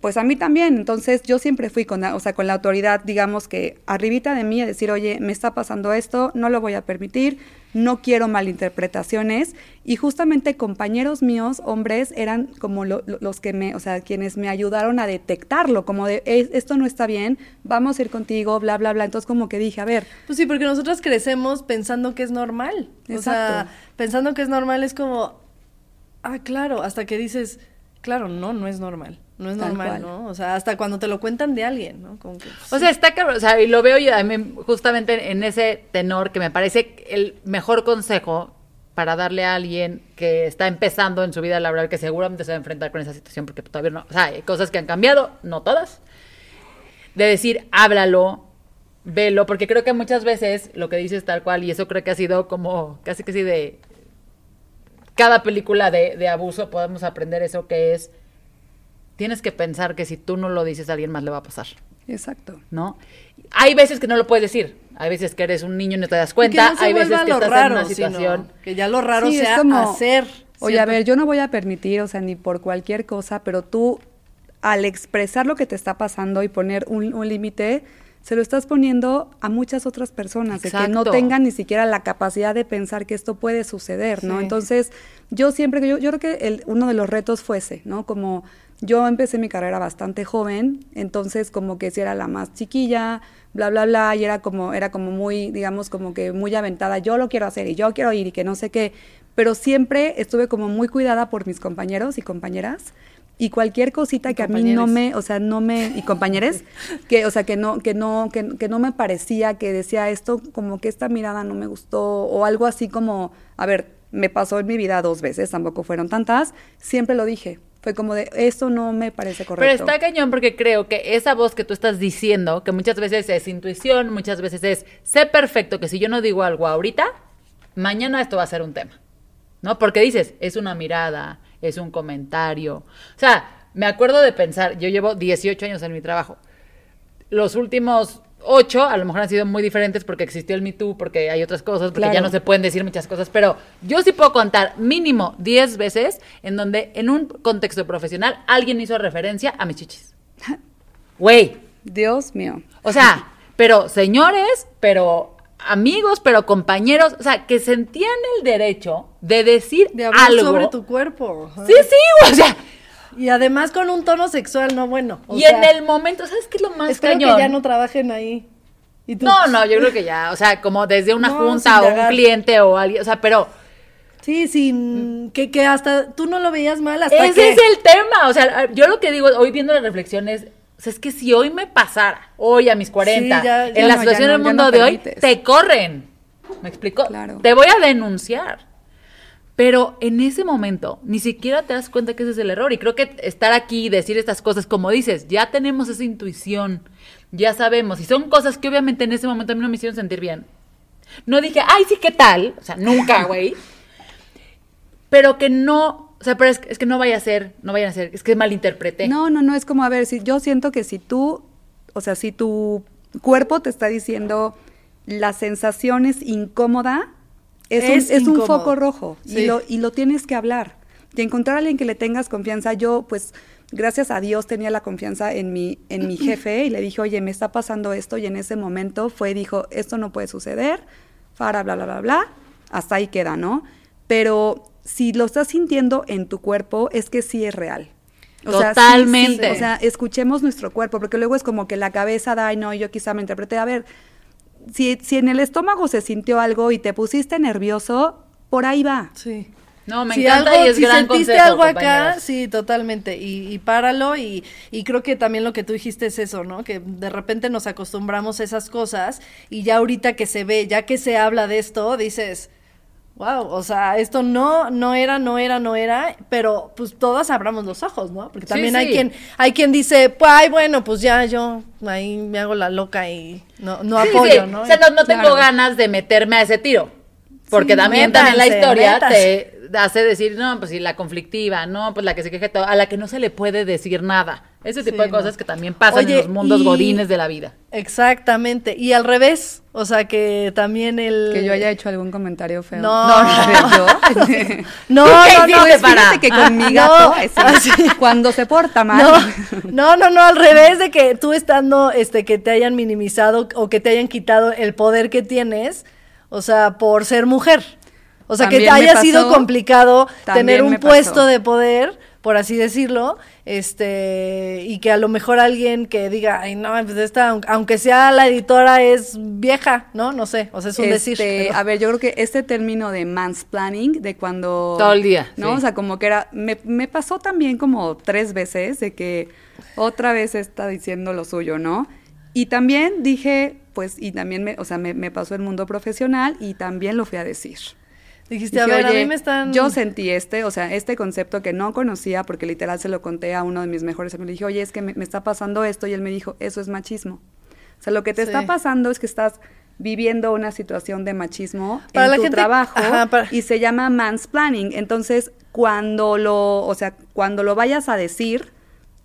pues a mí también. Entonces yo siempre fui con la, o sea, con la autoridad, digamos que arribita de mí a decir, oye, me está pasando esto, no lo voy a permitir, no quiero malinterpretaciones. Y justamente compañeros míos, hombres, eran como lo- lo- los que me, o sea, quienes me ayudaron a detectarlo, como de, "Es- esto no está bien, vamos a ir contigo, bla, bla, bla. Entonces como que dije, a ver, Pues sí, porque nosotros crecemos pensando que es normal. O sea, pensando que es normal es como, ah, claro, hasta que dices, claro, no, no es normal. No es Tal normal, cual. ¿no? O sea, hasta cuando te lo cuentan de alguien, ¿no? Como que, O sea, está cabrón, o sea, y lo veo yo también justamente en ese tenor que me parece el mejor consejo para darle a alguien que está empezando en su vida laboral, que seguramente se va a enfrentar con esa situación, porque todavía no, o sea, hay cosas que han cambiado, no todas, de decir, háblalo, velo, porque creo que muchas veces lo que dices tal cual, y eso creo que ha sido como casi que sí de cada película de, de abuso podemos aprender eso que es, tienes que pensar que si tú no lo dices a alguien más le va a pasar. exacto. ¿no? Hay veces que no lo puedes decir. Hay veces que eres un niño y no te das cuenta. no Hay veces que estás raro, en una situación. que ya lo raro Sí, es sea como, hacer. Oye, a ver, yo no voy a permitir, o sea, ni por cualquier cosa, pero tú, al expresar lo que te está pasando y poner un, un límite, se lo estás poniendo a muchas otras personas, de que no tengan ni siquiera la capacidad de pensar que esto puede suceder, ¿no? Sí. Entonces, yo siempre, yo, yo creo que el- uno de los retos fue ese, ¿no? Como yo empecé mi carrera bastante joven, entonces como que si era la más chiquilla, bla, bla, bla, y era como, era como muy, digamos, como que muy aventada, yo lo quiero hacer y yo quiero ir y que no sé qué, pero siempre estuve como muy cuidada por mis compañeros y compañeras, y cualquier cosita que a mí no me, o sea, no me, y compañeros, que, o sea, que no, que no, que, que no me parecía, que decía esto, como que esta mirada no me gustó, o algo así como, a ver, me pasó en mi vida dos veces, tampoco fueron tantas, siempre lo dije, fue como de, esto no me parece Pero correcto. está cañón porque creo que esa voz que tú estás diciendo, que muchas veces es intuición, muchas veces es, sé perfecto que si yo no digo algo ahorita, mañana esto va a ser un tema. ¿No? Porque dices, es una mirada, es un comentario. O sea, me acuerdo de pensar, yo llevo 18 años en mi trabajo. Los últimos 8 a lo mejor han sido muy diferentes porque existió el Me Too, porque hay otras cosas, porque ya no se pueden decir muchas cosas, pero yo sí puedo contar mínimo 10 veces en donde en un contexto profesional alguien hizo referencia a mis chichis. Güey, Dios mío. o sea, pero señores, pero amigos, pero compañeros, o sea, que sentían el derecho de decir de hablar algo. sobre tu cuerpo. ajá. Sí, sí, o sea, Y además con un tono sexual, no bueno. o y sea, en el momento, ¿sabes qué es lo más espero cañón? que ya no trabajen ahí. Y tú- no, no, yo creo que ya, o sea, como desde una No, junta o un cliente o alguien, o sea, pero Sí, sin que, que hasta tú no lo veías mal hasta ese que es el tema, o sea, yo lo que digo hoy viendo la reflexión es, o sea, es que si hoy me pasara, hoy a mis 40, Sí, ya- ya en la no, situación del no, mundo no de hoy, te corren. ¿Me explico? Claro. Te voy a denunciar. Pero en ese momento ni siquiera te das cuenta que ese es el error. Y creo que estar aquí y decir estas cosas, como dices, ya tenemos esa intuición, ya sabemos. Y son cosas que obviamente en ese momento a mí no me hicieron sentir bien. No dije, ay, sí, ¿qué tal? O sea, nunca, güey. pero que no, o sea, pero es, es que no vaya a ser, no vayan a ser, es que malinterpreté. No, no, no, es como, a ver, si yo siento que si tú, o sea, si tu cuerpo te está diciendo la sensación es incómoda, es, Es un, es un foco rojo Sí. y, lo, y lo tienes que hablar. Y encontrar a alguien que le tengas confianza, yo pues gracias a Dios tenía la confianza en mi, en mi jefe y le dije, oye, me está pasando esto y en ese momento fue, dijo, esto no puede suceder, para, bla, bla, bla, bla, hasta ahí queda, ¿no? Pero si lo estás sintiendo en tu cuerpo, es que sí es real. O sea, sí, Totalmente. sí, o sea, escuchemos nuestro cuerpo, porque luego es como que la cabeza da, y no, yo quizá me interpreté, a ver, si, si en el estómago se sintió algo y te pusiste nervioso, por ahí va. Sí. No, me Si encanta algo- y es si gran sentiste algo acá, sí, totalmente. Y, y páralo. Y, y creo que también lo que tú dijiste es eso, ¿no? Que de repente nos acostumbramos a esas cosas y ya ahorita que se ve, ya que se habla de esto, dices, wow, o sea, esto no, no era, no era, no era, pero pues todas abramos los ojos, ¿no? Porque Sí, también hay sí. quien, hay quien dice, pues, ay, bueno, pues ya yo ahí me hago la loca y no, no Sí, apoyo. ¿no? O sea, no, no tengo Claro. ganas de meterme a ese tiro. Porque también, también la historia métanse. te hace decir, no, pues sí, la conflictiva, no, pues la que se queje todo, a la que no se le puede decir nada. Ese tipo Sí, de cosas no. que también pasan Oye, en los mundos y- godines de la vida. Exactamente. Y al revés, o sea que también el... Que yo haya hecho algún comentario feo. No. No, ¿Tú qué no, no, Fíjate que con mi no, gato, ese, así. cuando se porta mal, No, no, no, no, al revés de que tú estando, este, que te hayan minimizado o que te hayan quitado el poder que tienes, o sea, por ser mujer. O sea, que También te me haya sido complicado tener un puesto de poder, por así decirlo, este, y que a lo mejor alguien que diga, ay, no, pues esta, aun- aunque sea la editora, es vieja, ¿no? No sé, o sea, es un decir. Este, pero- A ver, yo creo que este término de mansplaining, de cuando... Todo el día, ¿No? sí. O sea, como que era... Me, me pasó también como tres veces de que otra vez está diciendo lo suyo, ¿no? Y también dije, pues, y también me, o sea, me, me pasó el mundo profesional y también lo fui a decir. Dijiste, Dije, a ver, a "Oye, mí me están... Yo sentí este, o sea, este concepto que no conocía, porque literal se lo conté a uno de mis mejores amigos. Le dije, oye, es que me, me está pasando esto, y él me dijo, eso es machismo. O sea, lo que te Sí. está pasando es que estás viviendo una situación de machismo Para en la tu gente- trabajo ajá, para- y se llama mansplaining. Entonces, cuando lo, o sea, cuando lo vayas a decir,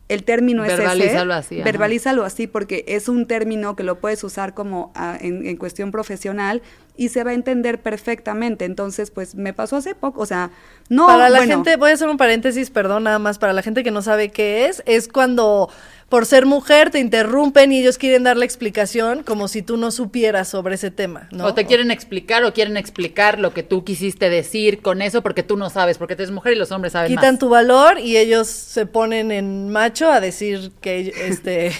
el término es ese. Verbalízalo así, ajá. Verbalízalo así porque es un término que lo puedes usar como ah, en, en cuestión profesional y se va a entender perfectamente. Entonces, pues me pasó hace poco, o sea, no. para la bueno, gente, voy a hacer un paréntesis, perdón, nada más, para la gente que no sabe qué es, es cuando por ser mujer te interrumpen y ellos quieren dar la explicación como si tú no supieras sobre ese tema, ¿no? O te quieren explicar o quieren explicar lo que tú quisiste decir con eso porque tú no sabes, porque tú eres mujer y los hombres saben Quitan más. tu valor y ellos se ponen en macho a decir que este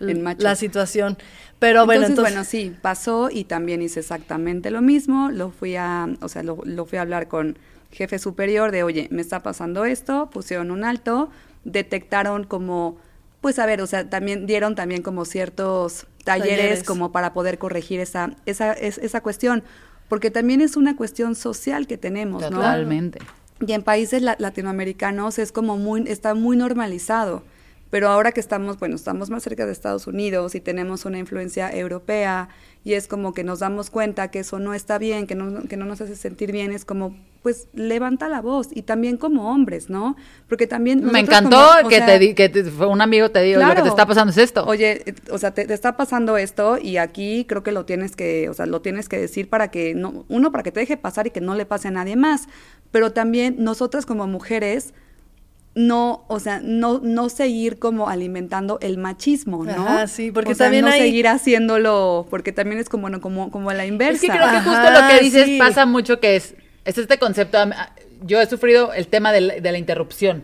En macho. la situación. Pero bueno, entonces, entonces, bueno, sí, pasó y también hice exactamente lo mismo. Lo fui a, o sea, lo, lo fui a hablar con jefe superior de, oye, me está pasando esto, pusieron un alto, detectaron como, pues a ver, o sea, también dieron también como ciertos talleres, Talleres. como para poder corregir esa, esa, es- esa cuestión, porque también es una cuestión social que tenemos, ¿no? Totalmente. Y en países la- latinoamericanos es como muy, está muy normalizado. Pero ahora que estamos, bueno, estamos más cerca de Estados Unidos y tenemos una influencia europea y es como que nos damos cuenta que eso no está bien, que no, que no nos hace sentir bien, es como, pues, levanta la voz y también como hombres, ¿no? Porque también... Me encantó como- que, sea, te di- que te- fue un amigo te digo, lo que te está pasando es esto. Oye, eh, o sea, te, te está pasando esto y aquí creo que lo tienes que, o sea, lo tienes que decir para que no, uno para que te deje pasar y que no le pase a nadie más, pero también nosotras como mujeres no, o sea, no no seguir como alimentando el machismo, ¿no? Ajá, sí, porque O sea, también no hay- seguir haciéndolo, porque también es como no, como como a la inversa. Es que creo que Ajá, justo lo que dices sí. pasa mucho que es, es este concepto, am- a- yo he sufrido el tema de la, de la interrupción,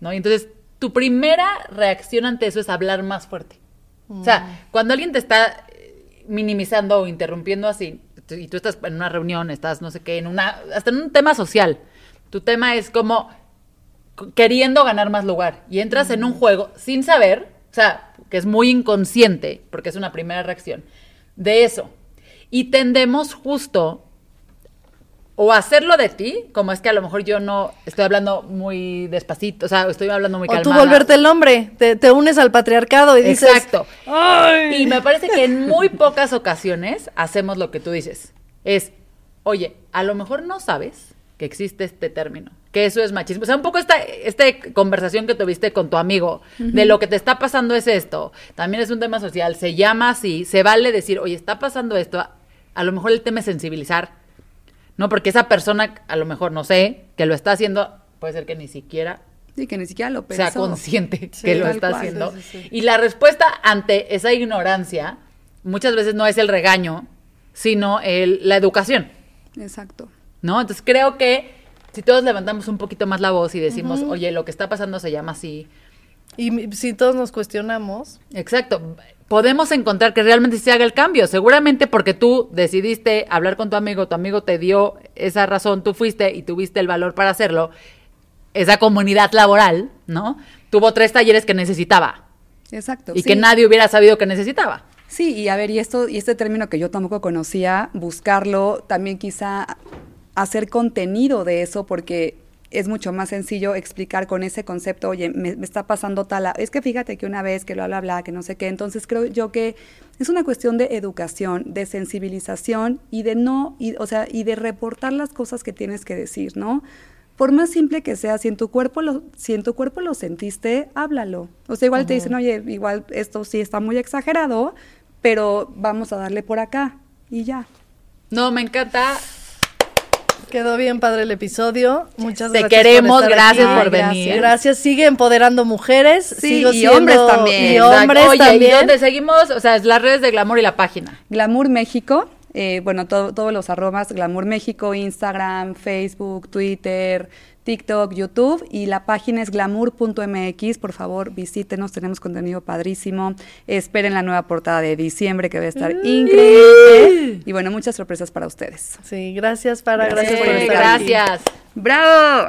¿no? Y entonces tu primera reacción ante eso es hablar más fuerte. O Mm. sea, cuando alguien te está eh, minimizando o interrumpiendo así, y tú estás en una reunión, estás no sé qué, en una, hasta en un tema social, tu tema es como queriendo ganar más lugar y entras en un juego sin saber, o sea, que es muy inconsciente, porque es una primera reacción, de eso. Y tendemos justo o hacerlo de ti, como es que a lo mejor yo no estoy hablando muy despacito, o sea, estoy hablando muy o tú calmada. volverte el hombre, te, te unes al patriarcado y dices, Exacto. Y me parece que en muy pocas ocasiones hacemos lo que tú dices. Es, oye, a lo mejor no sabes que existe este término, que eso es machismo. O sea, un poco esta, esta conversación que tuviste con tu amigo, de lo que te está pasando es esto, también es un tema social, se llama así, se vale decir, oye, está pasando esto, a, a lo mejor el tema es sensibilizar, ¿no? Porque esa persona, a lo mejor, no sé, que lo está haciendo, puede ser que ni siquiera Sí, que ni siquiera lo sea consciente Sí, que lo está cual. haciendo. Sí, sí, sí. Y la respuesta ante esa ignorancia muchas veces no es el regaño, sino el, la educación, Exacto. ¿no? Entonces creo que si todos levantamos un poquito más la voz y decimos, oye, lo que está pasando se llama así, y si todos nos cuestionamos, Exacto. Podemos encontrar que realmente se haga el cambio. Seguramente porque tú decidiste hablar con tu amigo, tu amigo te dio esa razón, tú fuiste y tuviste el valor para hacerlo. Esa comunidad laboral, ¿no? Tuvo tres talleres que necesitaba Exacto. y sí. que nadie hubiera sabido que necesitaba. Sí, y a ver, y esto, y este término que yo tampoco conocía, buscarlo, también quizá hacer contenido de eso, porque es mucho más sencillo explicar con ese concepto, oye, me, me está pasando tal, es que fíjate que una vez que bla, bla, bla, que no sé qué, entonces creo yo que es una cuestión de educación, de sensibilización y de no, y, o sea, y de reportar las cosas que tienes que decir, ¿no? por más simple que sea, si en tu cuerpo lo, si en tu cuerpo lo sentiste, háblalo. O sea, igual te dicen, oye, igual esto sí está muy exagerado, pero vamos a darle por acá y ya. No, me encanta. Quedó bien padre el episodio. Muchas Te gracias. queremos, estar gracias aquí. por venir. Gracias. Sigue empoderando mujeres. Sí, Sigo y siendo- hombres también. Y hombres Oye, también. ¿y dónde seguimos? O sea, es las redes de Glamour y la página. Glamour México, eh, bueno, todo- todos los arrobas, Glamour México, Instagram, Facebook, Twitter, TikTok, YouTube y la página es glamour.mx, por favor visítenos, tenemos contenido padrísimo, esperen la nueva portada de diciembre que va a estar increíble y bueno, muchas sorpresas para ustedes. Sí, gracias para, gracias, por Eh, estar aquí. gracias. ¡Bravo!